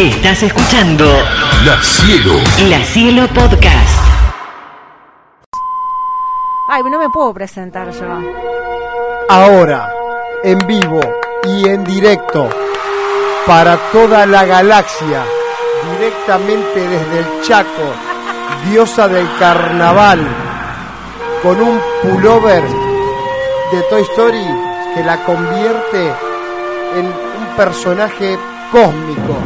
Estás escuchando La Cielo. La Cielo Podcast. Ay, no me puedo presentar yo. Ahora, en vivo y en directo, para toda la galaxia, directamente desde el Chaco, diosa del carnaval, con un pullover de Toy Story que la convierte en un personaje cósmico.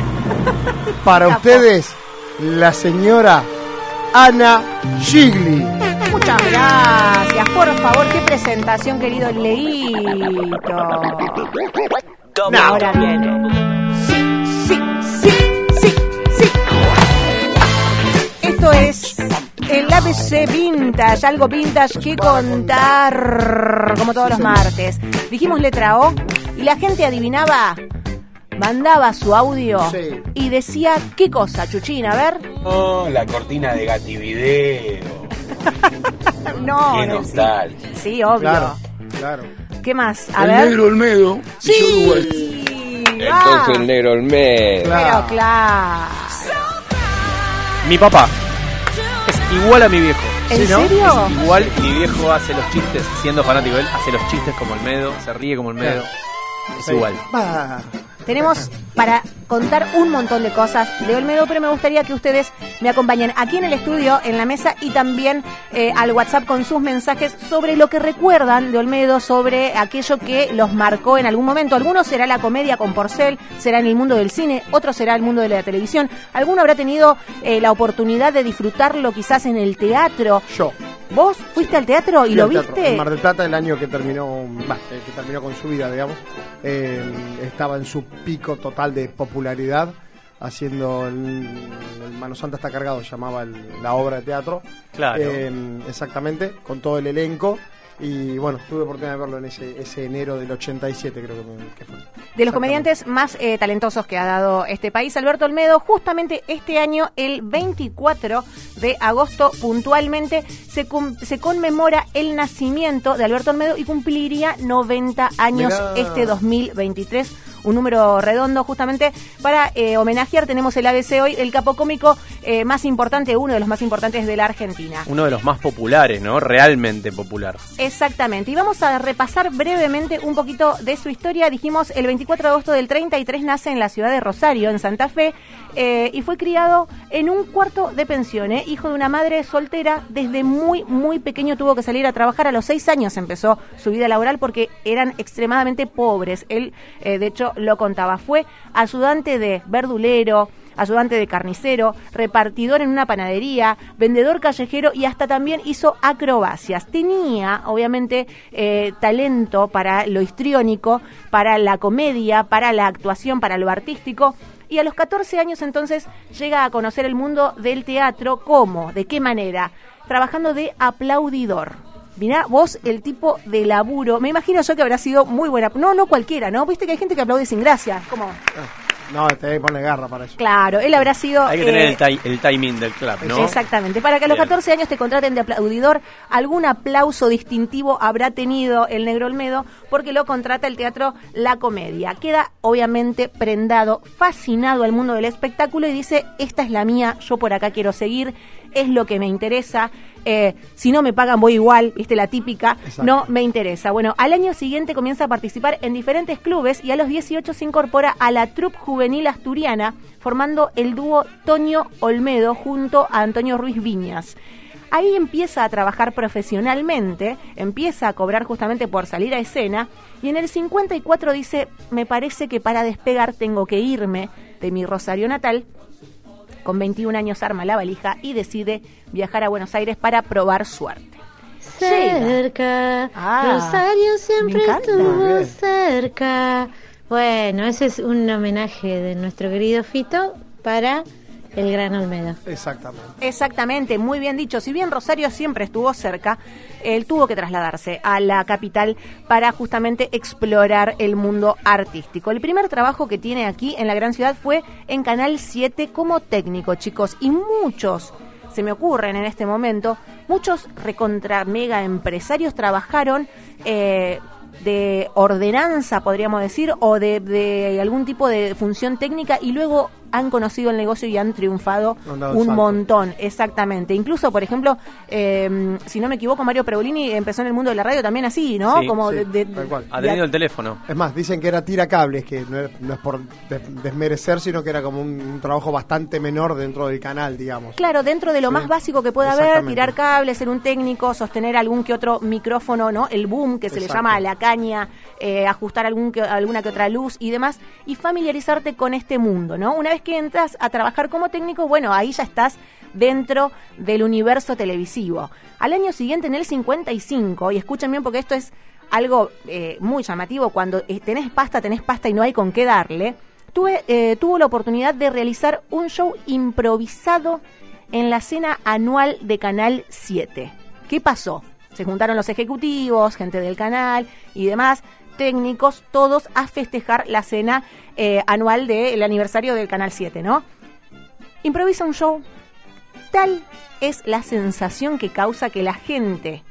Para ustedes, la señora Ana Gigli. Muchas gracias. Por favor, qué presentación, querido Leito. Ahora viene. Sí, sí, sí, sí, sí. Esto es el ABC Vintage, algo vintage que contar, como todos los martes. Dijimos letra O y la gente adivinaba, mandaba su audio Sí. y decía, ¿qué cosa, Chuchina? A ver. Oh, la cortina de Gativideo. No, Qué no, sí. nostalgia. Sí, obvio. Claro, claro. ¿Qué más? A el ver. negro Olmedo. Sí. Entonces el negro Olmedo. Pero claro. Mi papá es igual a mi viejo. ¿En Sí, ¿no? serio? Es igual, mi viejo hace los chistes, siendo fanático de él, hace los chistes como Olmedo, se ríe como Olmedo. Es Sí. igual. Bah. Tenemos para contar un montón de cosas de Olmedo, pero me gustaría que ustedes me acompañen aquí en el estudio, en la mesa y también eh, al WhatsApp con sus mensajes sobre lo que recuerdan de Olmedo, sobre aquello que los marcó en algún momento. Algunos será la comedia con Porcel, será en el mundo del cine, otro será el mundo de la televisión. Alguno habrá tenido eh, la oportunidad de disfrutarlo quizás en el teatro. Yo. ¿Vos fuiste al teatro y Fui lo teatro. viste? En Mar del Plata, el año que terminó, bah, eh, que terminó con su vida, digamos, eh, estaba en su pico total de popularidad, haciendo el, el Mano Santa está cargado, llamaba el- la obra de teatro. Claro. Eh, exactamente, con todo el elenco. Y bueno, tuve oportunidad de verlo en ese, ese enero del 87, creo que, fue. De los comediantes más eh, talentosos que ha dado este país, Alberto Olmedo, justamente este año, el 24 de agosto, puntualmente, se conmemora el nacimiento de Alberto Olmedo y cumpliría 90 años Mirá. este 2023. Un número redondo, justamente para eh, homenajear. Tenemos el ABC hoy, el capo cómico eh, más importante, uno de los más importantes de la Argentina. Uno de los más populares, ¿no? Realmente popular. Exactamente. Y vamos a repasar brevemente un poquito de su historia. Dijimos, el 24 de agosto del 33 nace en la ciudad de Rosario, en Santa Fe, eh, y fue criado en un cuarto de pensión, hijo de una madre soltera. Desde muy, muy pequeño tuvo que salir a trabajar. A los seis años empezó su vida laboral porque eran extremadamente pobres. Él, de hecho, lo contaba. Fue ayudante de verdulero, ayudante de carnicero, repartidor en una panadería, vendedor callejero y hasta también hizo acrobacias. Tenía, obviamente, eh, talento para lo histriónico, para la comedia, para la actuación, para lo artístico. Y a los 14 años entonces llega a conocer el mundo del teatro. ¿Cómo? ¿De qué manera? Trabajando de aplaudidor. Mirá, vos, el tipo de laburo, me imagino yo que habrá sido muy buena. No, no cualquiera, ¿no? Viste que hay gente que aplaude sin gracia. Como, No, te pone garra para eso. claro, él habrá sido... Hay que tener eh, el, ti- el timing del club, ¿no? Exactamente. Para que a los Bien. 14 años te contraten de aplaudidor, algún aplauso distintivo habrá tenido el Negro Olmedo porque lo contrata el teatro La Comedia. Queda obviamente prendado, fascinado al mundo del espectáculo y dice, esta es la mía, yo por acá quiero seguir, es lo que me interesa. eh, si no me pagan voy igual, viste la típica, Exacto. no me interesa. Bueno, al año siguiente comienza a participar en diferentes clubes y a los 18 se incorpora a la troupe juvenil asturiana, formando el dúo Toño Olmedo junto a Antonio Ruiz Viñas. Ahí empieza a trabajar profesionalmente, empieza a cobrar justamente por salir a escena y en el 54 dice, me parece que para despegar tengo que irme de mi Rosario natal. Con 21 años arma la valija y decide viajar a Buenos Aires para probar suerte. Cerca. Ah, Rosario siempre estuvo Bien. cerca. Bueno, ese es un homenaje de nuestro querido Fito para el gran Olmedo. Exactamente. Exactamente, muy bien dicho. Si bien Rosario siempre estuvo cerca, él tuvo que trasladarse a la capital para justamente explorar el mundo artístico. El primer trabajo que tiene aquí en la gran ciudad fue en Canal 7 como técnico, chicos, y muchos se me ocurren en este momento, muchos recontra mega empresarios trabajaron eh, de ordenanza, podríamos decir, o de, de algún tipo de función técnica y luego han conocido el negocio y han triunfado un salto. montón, exactamente. Incluso, por ejemplo, eh, si no me equivoco, Mario Pergolini empezó en el mundo de la radio también así, ¿no? Sí, Como sí, de- de- tal cual. Ha de- tenido el teléfono. Es más, dicen que era tira cables, que no es, no es por des- desmerecer, sino que era como un, un trabajo bastante menor dentro del canal, digamos. Claro, dentro de lo Sí. más básico que pueda haber, tirar cables, ser un técnico, sostener algún que otro micrófono, ¿no? El boom, que se le llama a la caña, eh, ajustar algún que- alguna que otra luz y demás, y familiarizarte con este mundo, ¿no? Una vez que entras a trabajar como técnico, bueno, ahí ya estás dentro del universo televisivo. Al año siguiente, en el 55, y escuchen bien porque esto es algo eh, muy llamativo, cuando eh, tenés pasta, tenés pasta y no hay con qué darle, tuve, eh, tuvo la oportunidad de realizar un show improvisado en la cena anual de Canal 7. ¿Qué pasó? Se juntaron los ejecutivos, gente del canal y demás, técnicos, todos a festejar la cena eh, anual del aniversario del Canal 7, ¿no? Improvisa un show. Tal es la sensación que causa que la gente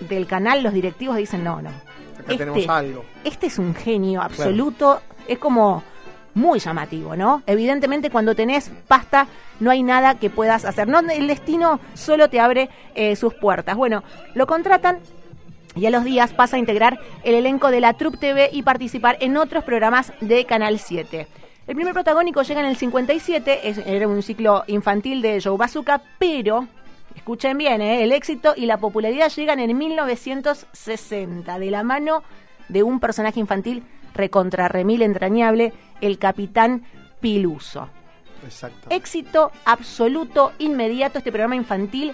del canal, los directivos dicen, no, no. Acá tenemos algo. Este es un genio absoluto. Es como muy llamativo, ¿no? Evidentemente cuando tenés pasta no hay nada que puedas hacer. No, el destino solo te abre eh, sus puertas. Bueno, lo contratan y a los días pasa a integrar el elenco de la Trup TV y participar en otros programas de Canal 7. El primer protagónico llega en el 57, es- era un ciclo infantil de Joe Bazooka, pero, escuchen bien, ¿eh? el éxito y la popularidad llegan en 1960, de la mano de un personaje infantil recontra remil entrañable, el Capitán Piluso. Exacto. Éxito absoluto, inmediato, este programa infantil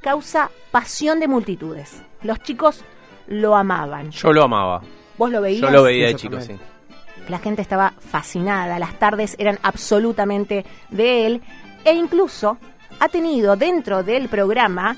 causa pasión de multitudes. Los chicos lo amaban. Yo lo amaba. ¿Vos lo veías? Yo lo veía de chico, sí. La gente estaba fascinada, las tardes eran absolutamente de él e incluso ha tenido dentro del programa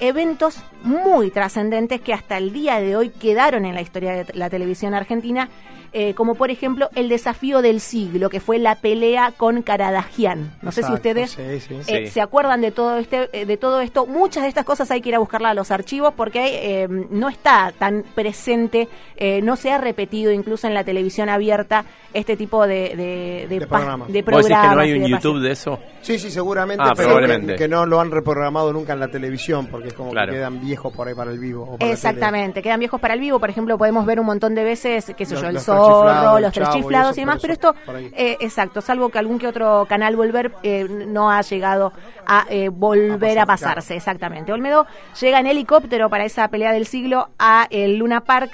eventos muy trascendentes que hasta el día de hoy quedaron en la historia de la televisión argentina, eh, como por ejemplo el desafío del siglo, que fue la pelea con Caradagian. No sé si ustedes sí, sí. eh, Sí. se acuerdan de todo este eh, de todo esto muchas de estas cosas hay que ir a buscarla a los archivos porque eh, no está tan presente eh, no se ha repetido incluso en la televisión abierta este tipo de de, programas. de ¿Vos decís que no programas hay un de YouTube de eso? Sí, sí, seguramente, Ah, pero probablemente. que, que no lo han reprogramado nunca en la televisión, porque es como Claro. que quedan viejos por ahí para el vivo. o para la Exactamente, quedan viejos para el vivo, por ejemplo, podemos ver un montón de veces, qué sé Los- yo, el los tres chiflados, zorro, los tres chiflados eso, y demás, pero esto, eh, exacto, salvo que algún que otro canal volver eh, no ha llegado a eh, volver A a, pasar, pasarse, exactamente. Olmedo llega en helicóptero para esa pelea del siglo a el Luna Park,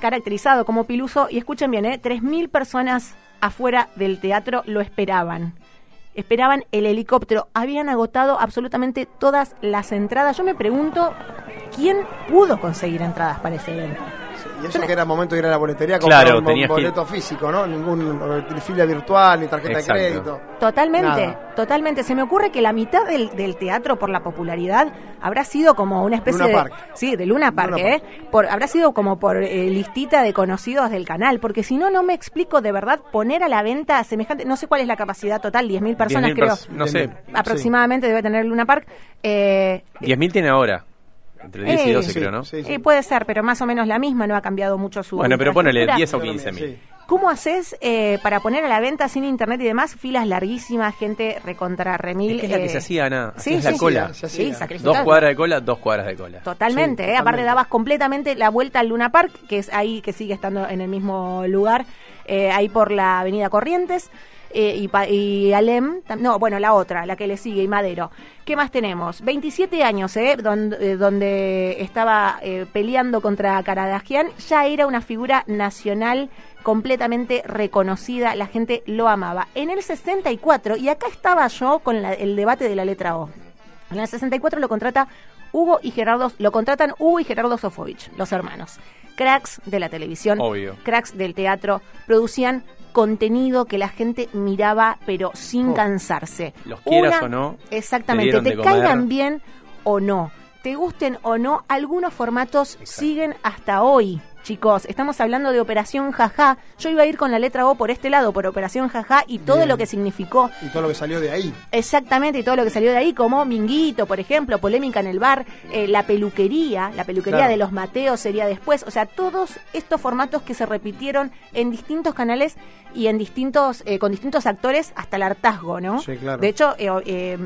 caracterizado como Piluso, y escuchen bien, ¿eh? 3.000 personas afuera del teatro lo esperaban. Esperaban el helicóptero, habían agotado absolutamente todas las entradas. Yo me pregunto, ¿quién pudo conseguir entradas para ese evento? Y eso que era momento de ir a la boletería con Claro, un que boleto físico, ¿no? Ningún eh, fila virtual, ni tarjeta Exacto. de crédito. Totalmente, Nada. totalmente. Se me ocurre que la mitad del, del teatro por la popularidad habrá sido como una especie Luna de Park. sí, de Luna Park, Luna ¿eh? Por, habrá sido como por eh, listita de conocidos del canal, porque si no no me explico de verdad poner a la venta semejante, no sé cuál es la capacidad total, 10.000 personas 10.000 creo. pers- no sé. Aproximadamente debe tener Luna Park. Eh, 10.000 tiene ahora. Entre 10 y Eh, 12 sí, creo, ¿no? sí, sí. eh, puede ser, pero más o menos la misma, no ha cambiado mucho su Bueno, pero ponele infraestructura. 10 o 15.000. Sí. ¿Cómo haces eh, para poner a la venta sin internet y demás? Filas larguísimas, gente recontra remil. Es que es la que eh, se hacía, Ana. Sí, Hacías la sí, cola. sí, se Sí, hacía. sacrificado. Dos cuadras de cola, dos cuadras de cola. Totalmente, Sí, ¿eh? aparte totalmente. dabas completamente la vuelta al Luna Park, que es ahí que sigue estando en el mismo lugar, eh, ahí por la Avenida Corrientes. Eh, y, pa- y Alem, no, bueno, la otra, la que le sigue, y Madero. ¿Qué más tenemos? 27 años, ¿eh? Donde, eh, donde estaba eh, peleando contra Caradagian, ya era una figura nacional completamente reconocida, la gente lo amaba. En el 64, y acá estaba yo con la- el debate de la letra O. En el 64 lo contrata Hugo y Gerardo, lo contratan Hugo y Gerardo Sofovich, los hermanos. Cracks de la televisión, Obvio. cracks del teatro, producían contenido que la gente miraba pero sin Oh. cansarse. Los quieras o no, te Exactamente, te, caigan bien o no, te gusten o no, algunos formatos siguen hasta hoy chicos. Estamos hablando de Operación Jaja. Yo iba a ir con la letra O por este lado, por Operación Jaja, y todo Bien. lo que significó Y todo lo que salió de ahí. Exactamente, y todo lo que salió de ahí, como Minguito, por ejemplo, polémica en el bar, eh, la peluquería, la peluquería Claro. de los Mateos sería después, o sea, todos estos formatos que se repitieron en distintos canales y en distintos, eh, con distintos actores hasta el hartazgo, ¿no? Sí, claro. De hecho, eh, eh,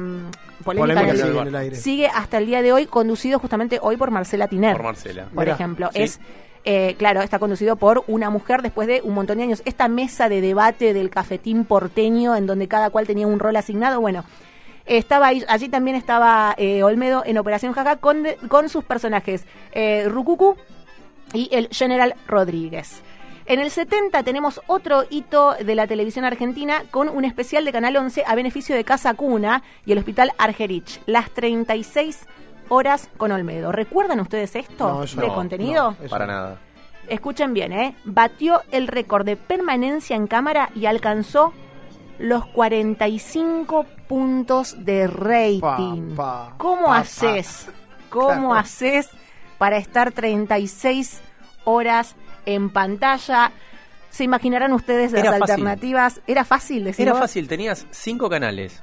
polémica, Polémica en el- sigue en el aire. sigue hasta el día de hoy, conducido justamente hoy por Marcela Tiner Por Marcela. por Mirá, ejemplo. sí. Es, eh, claro, está conducido por una mujer después de un montón de años. Esta mesa de debate del cafetín porteño, en donde cada cual tenía un rol asignado, bueno. Estaba allí también estaba eh, Olmedo en Operación Jaja con, con sus personajes eh, y el General Rodríguez. En el 70 tenemos otro hito de la televisión argentina con un especial de Canal 11 a beneficio de Casa Cuna y el Hospital Argerich. Las 36 horas con Olmedo. ¿Recuerdan ustedes esto No, de no, contenido? no. Para no. nada. Escuchen bien, ¿eh? Batió el récord de permanencia en cámara y alcanzó los 45 puntos de rating. Pa, pa, ¿Cómo pa, pa. haces? ¿Cómo Claro. haces para estar 36 horas en pantalla? Se imaginarán ustedes las Era fácil. alternativas. Era fácil decir. Era fácil, tenías cinco canales.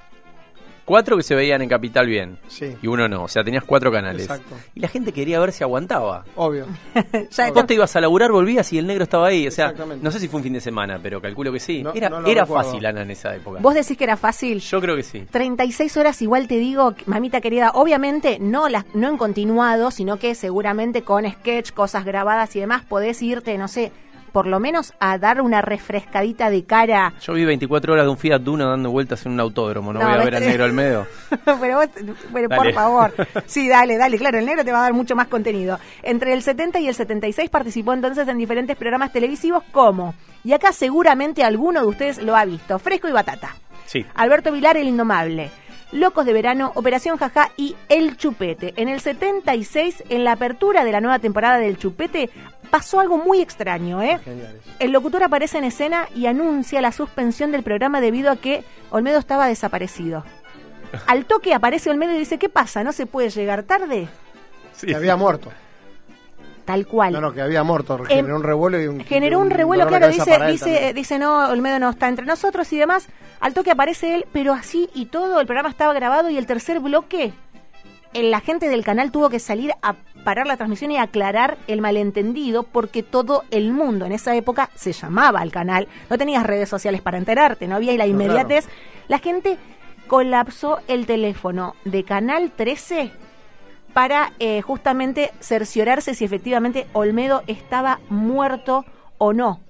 Cuatro que se veían en Capital bien. Sí. Y uno no, o sea, tenías cuatro canales. Exacto. Y la gente quería ver si aguantaba. Obvio. Ya Vos te ibas a laburar, volvías y el negro estaba ahí. O sea, no sé si fue un fin de semana, pero calculo que sí. No, era no era recuerdo. fácil, Ana, en esa época. Vos decís que era fácil. Yo creo que sí. 36 horas igual te digo, mamita querida, obviamente no las no en continuado, sino que seguramente con sketch, cosas grabadas y demás podés irte, no sé, por lo menos a dar una refrescadita de cara. Yo vi 24 horas de un Fiat Duna dando vueltas en un autódromo. No, No, voy a ver al negro Almedo. pero vos, pero por favor. Sí, dale, dale, claro, el negro te va a dar mucho más contenido. Entre el 70 y el 76 participó entonces en diferentes programas televisivos como, y acá seguramente alguno de ustedes lo ha visto, Fresco y Batata. Sí. Alberto Vilar, el indomable. Locos de Verano, Operación Jajá y El Chupete. En el 76, en la apertura de la nueva temporada del Chupete, pasó algo muy extraño, ¿eh? El locutor aparece en escena y anuncia la suspensión del programa debido a que Olmedo estaba desaparecido. Al toque aparece Olmedo y dice, ¿qué pasa? ¿No se puede llegar tarde? Sí. Había muerto. Tal cual. No, no, que había muerto. Generó un revuelo y un. Generó un y revuelo, claro, dice, dice, dice, no, Olmedo no está entre nosotros y demás. Al toque aparece él, pero así y todo, el programa estaba grabado y el tercer bloque, el, la gente del canal tuvo que salir a parar la transmisión y aclarar el malentendido porque todo el mundo en esa época se llamaba al canal. No tenías redes sociales para enterarte, no había la No, inmediatez. La gente colapsó el teléfono de Canal 13 para eh, justamente cerciorarse si efectivamente Olmedo estaba muerto o no.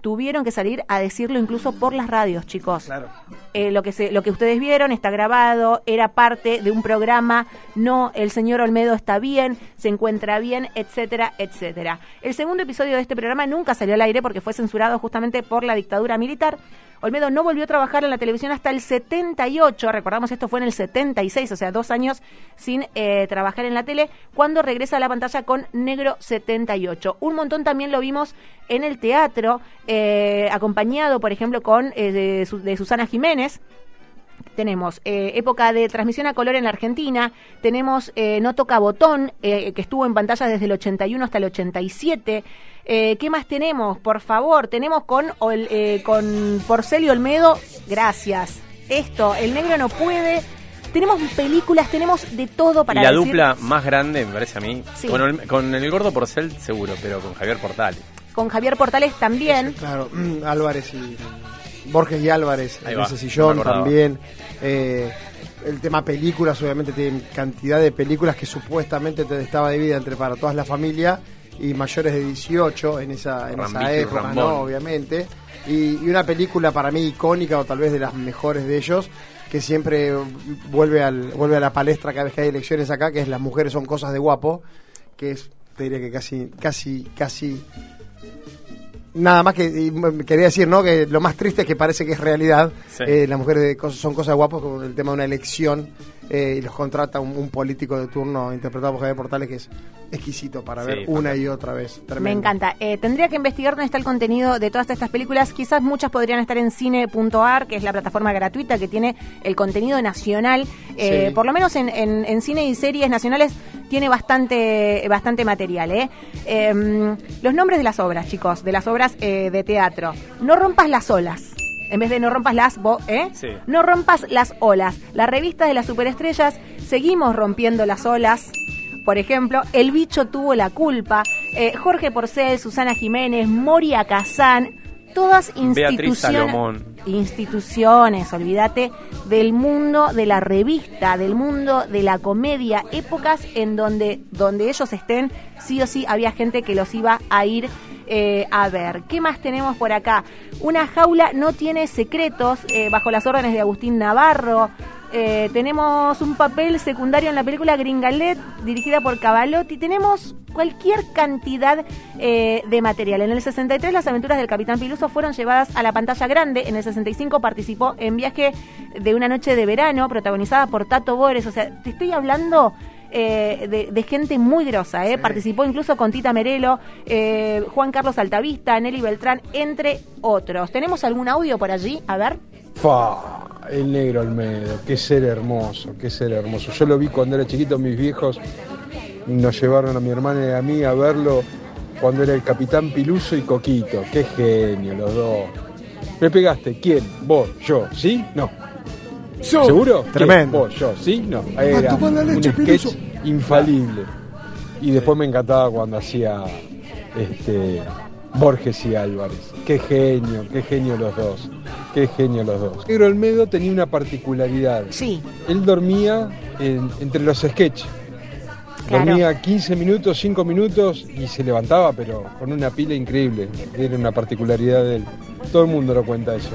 Tuvieron que salir a decirlo incluso por las radios, chicos. Claro. Eh, lo, que se, lo que ustedes vieron está grabado, era parte de un programa, no, el señor Olmedo está bien, se encuentra bien, etcétera, etcétera. El segundo episodio de este programa nunca salió al aire porque fue censurado justamente por la dictadura militar. Olmedo no volvió a trabajar en la televisión hasta el 78, recordamos esto fue en el 76, o sea, dos años sin eh, trabajar en la tele, cuando regresa a la pantalla con Negro 78. Un montón también lo vimos en el teatro, eh, acompañado, por ejemplo, con de Susana Jiménez, tenemos eh, época de transmisión a color en la Argentina, tenemos eh, No Toca Botón, eh, que estuvo en pantalla desde el 81 hasta el 87. Eh, ¿Qué más tenemos? Por favor, tenemos con, Ol- eh, con Porcel y Olmedo, gracias. Esto, El Negro no puede. Tenemos películas, tenemos de todo para y la decir. dupla más grande, me parece a mí, Sí. con, el, con el gordo Porcel seguro, pero con Javier Portales. Con Javier Portales también. Claro, Álvarez y. Borges y Álvarez en ese sillón también. Eh, el tema películas, obviamente tienen cantidad de películas que supuestamente te estaba dividida entre para toda la familia y mayores de 18 en esa, en esa Rambito época, Rambón. ¿no? Obviamente. Y, y una película para mí icónica o tal vez de las mejores de ellos que siempre vuelve al vuelve a la palestra cada vez que hay elecciones acá, que es Las mujeres son cosas de guapo, que es, te diría que casi, casi, casi Nada más que y, quería decir, ¿no? Que lo más triste es que parece que es realidad. Sí. Eh, las mujeres de cosas, son cosas de guapos, como el tema de una elección eh, y los contrata un, un político de turno interpretado por Javier Portales que es exquisito para Sí, ver una y otra vez. Me Tremendo. encanta. Eh, tendría que investigar dónde está el contenido de todas estas películas. Quizás muchas podrían estar en cine.ar, que es la plataforma gratuita que tiene el contenido nacional. Eh, Sí. Por lo menos en, en- en cine y series nacionales tiene bastante, bastante material. ¿eh? Em, los nombres de las obras, chicos, de las obras eh, de teatro. No rompas las olas. En vez de no rompas las, bo- ¿eh? Sí. No rompas las olas. La revista de las superestrellas, seguimos rompiendo las olas. Por ejemplo, El bicho tuvo la culpa. eh, Jorge Porcel, Susana Jiménez, Moria Kazán. Todas Beatriz instituciones. Salomón. Instituciones, olvídate, del mundo de la revista, del mundo de la comedia, épocas en donde, donde ellos estén, sí o sí había gente que los iba a ir eh, a ver. ¿Qué más tenemos por acá? Una jaula no tiene secretos, eh, bajo las órdenes de Agustín Navarro. Eh, tenemos un papel secundario en la película Gringalet, dirigida por Cavalotti. Tenemos cualquier cantidad eh, de material. En el 63 las aventuras del Capitán Piluso fueron llevadas a la pantalla grande. En el 65 participó en Viaje de una noche de verano, protagonizada por Tato Bores. O sea, te estoy hablando eh, de, de gente muy grosa. ¿eh? Participó incluso con Tita Merelo, eh, Juan Carlos Altavista, Nelly Beltrán, entre otros. ¿Tenemos algún audio por allí? A ver. El negro Almedo, qué ser hermoso, qué ser hermoso. Yo lo vi cuando era chiquito, mis viejos nos llevaron a mi hermana y a mí a verlo cuando era el capitán Piluso y Coquito. Qué genio los dos. ¿Me pegaste? ¿Quién? ¿Vos? ¿Yo? ¿Sí? No. ¿Seguro? ¿Quién? Tremendo. ¿Vos? ¿Yo? ¿Sí? No. Era un sketch infalible. Y después me encantaba cuando hacía este Borges y Álvarez. Qué genio, qué genio los dos. Qué genio los dos. Negro Olmedo tenía una particularidad. Sí, Él dormía en- entre los sketches. Claro. Dormía 15 minutos, 5 minutos y se levantaba, pero con una pila increíble. Era una particularidad de él. Todo el mundo lo cuenta eso.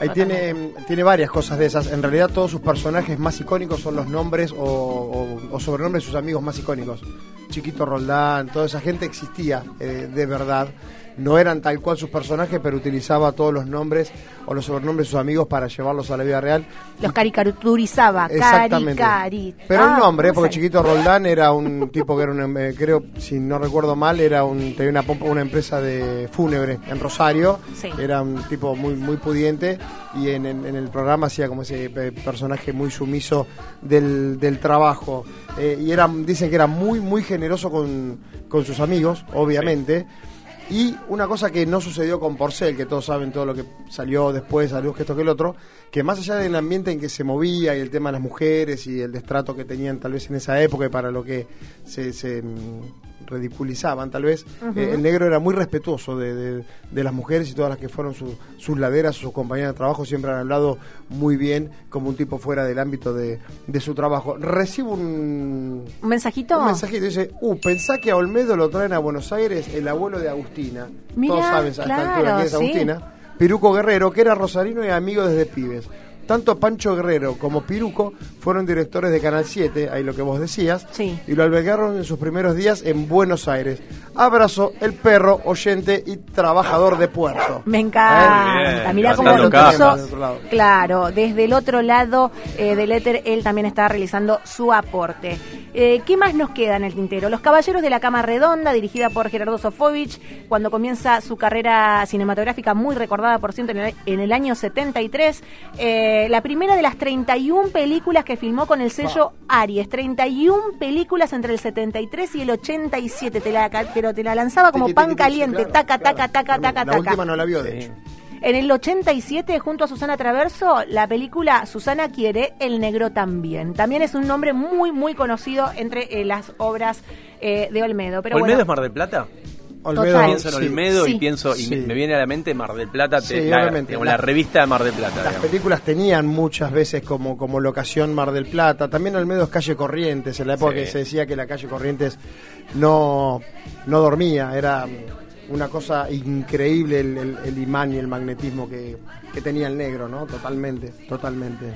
Ahí tiene, tiene varias cosas de esas. En realidad todos sus personajes más icónicos son los nombres o, o- o sobrenombres de sus amigos más icónicos. Chiquito Roldán, toda esa gente existía eh, de verdad. No eran tal cual sus personajes, pero utilizaba todos los nombres o los sobrenombres de sus amigos para llevarlos a la vida real. los caricaturizaba. Exactamente. Cari, cari. Pero Ah, un nombre, ¿cómo porque Chiquito Roldán era un tipo que era un, eh, creo, si no recuerdo mal, era un, tenía una, una empresa de fúnebre en Rosario. Sí. Era un tipo muy, muy pudiente y en, en- en el programa hacía como ese eh, personaje muy sumiso del, del trabajo. Eh, y era, dicen que era muy, muy generoso con, con sus amigos, obviamente. Y una cosa que no sucedió con Porcel, que todos saben todo lo que salió después, salió que esto que el otro, que más allá del ambiente en que se movía y el tema de las mujeres y el destrato que tenían tal vez en esa época y para lo que se, se, mm, ridiculizaban tal vez, eh, el negro era muy respetuoso de, de- de las mujeres y todas las que fueron su- sus laderas, sus compañeras de trabajo, siempre han hablado muy bien como un tipo fuera del ámbito de, de su trabajo. Recibo un, ¿Un mensajito? un mensajito dice, uh, pensá que a Olmedo lo traen a Buenos Aires el abuelo de Agustina. Mirá, Todos saben a esta claro, altura quién es sí. Agustina. Piruco Guerrero, que era rosarino y amigo desde pibes. Tanto Pancho Guerrero como Piruco fueron directores de Canal 7, ahí lo que vos decías, Sí. y lo albergaron en sus primeros días en Buenos Aires. Abrazo, el perro, oyente y trabajador de puerto. Me Muy encanta. Mirá cómo lo puso. Claro, desde el otro lado eh, del éter, él también está realizando su aporte. Eh, ¿Qué más nos queda en el tintero? Los Caballeros de la Cama Redonda, dirigida por Gerardo Sofovich, cuando comienza su carrera cinematográfica, muy recordada, por cierto, en el, en el año 73. Eh, la primera de las 31 películas que filmó con el sello Aries. 31 películas entre el 73 y el 87. Te la, pero te la lanzaba como pan caliente. claro, taca, claro. taca, taca, taca, La taca. última no la vio, de Sí. hecho. En el 87, junto a Susana Traverso, la película Susana quiere, El Negro también. También es un nombre muy, muy conocido entre eh, las obras eh, de Olmedo. Pero ¿Olmedo bueno, es Mar del Plata? Olmedo, Total. Pienso en. Olmedo Sí. y pienso y Sí. me, me viene a la mente Mar del Plata, te- la, digamos, La- la revista de Mar del Plata. Las digamos. películas tenían muchas veces como, como locación Mar del Plata. También Olmedo es calle Corrientes, en la época Sí. que se decía que la calle Corrientes no, no dormía. Era una cosa increíble el, el- el imán y el magnetismo que, que tenía el negro, ¿no? Totalmente, totalmente.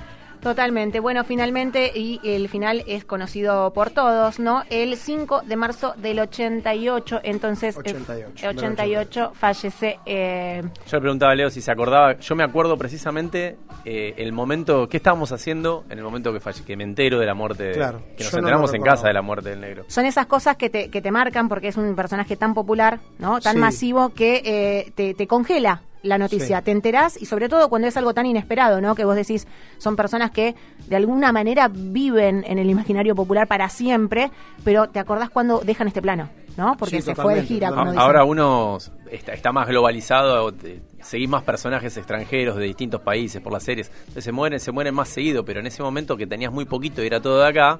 Totalmente. Bueno, finalmente, y el final es conocido por todos, ¿no? El 5 de marzo del 88, entonces... eh, 88, 88 fallece... eh, Yo le preguntaba a Leo si se acordaba. Yo me acuerdo precisamente eh, el momento. ¿Qué estábamos haciendo en el momento que falle, que me entero de la muerte? de- Claro, que nos no enteramos en casa de la muerte del negro. son esas cosas que te, que te marcan porque es un personaje tan popular, ¿no? Tan Sí. masivo que eh, te, te congela. La noticia, Sí. te enterás y sobre todo cuando es algo tan inesperado, ¿no? Que vos decís, son personas que de alguna manera viven en el imaginario popular para siempre, pero te acordás cuando dejan este plano, ¿no? Porque Sí, se fue de gira, como. Ahora uno está, está más globalizado, te- seguís más personajes extranjeros de distintos países por las series. Entonces se mueren, se mueren más seguido, pero en ese momento que tenías muy poquito y era todo de acá,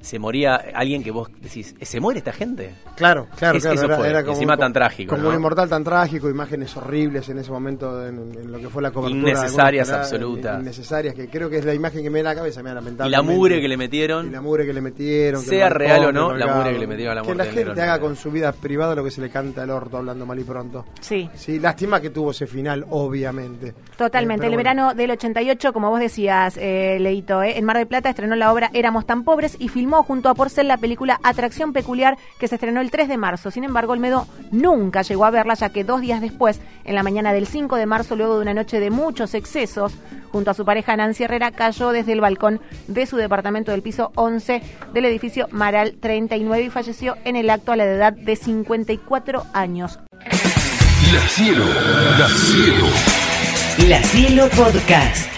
se moría alguien que vos decís, "¿Eh, ¿se muere esta gente? Claro, claro, Es- claro. eso era, fue, era y como, encima tan trágico, Como ¿no? un inmortal tan trágico, imágenes horribles en ese momento en, en lo que fue la cobertura. Innecesarias, canales, absolutas. Innecesarias, que creo que es la imagen que me da la cabeza, me da Y lamentable. la mugre que le metieron. Y la mugre que le metieron. Sea el real o no, el la mugre que le metieron a la Que la gente negro haga con su vida privada lo que se le canta al orto, hablando mal y pronto. Sí. Sí, lástima que tuvo ese final, obviamente. Totalmente. Eh, el pero bueno. verano del 88, como vos decías, eh, Leito, eh, en Mar del Plata estrenó la obra Éramos tan pobres y filmó junto a Porcel la película Atracción Peculiar que se estrenó el 3 de marzo. Sin embargo, Olmedo nunca llegó a verla, ya que dos días después, en la mañana del 5 de marzo, luego de una noche de muchos excesos, junto a su pareja Nancy Herrera, cayó desde el balcón de su departamento del piso 11 del edificio Maral 39 y falleció en el acto a la edad de 54 años. La cielo, la cielo. La Cielo Podcast.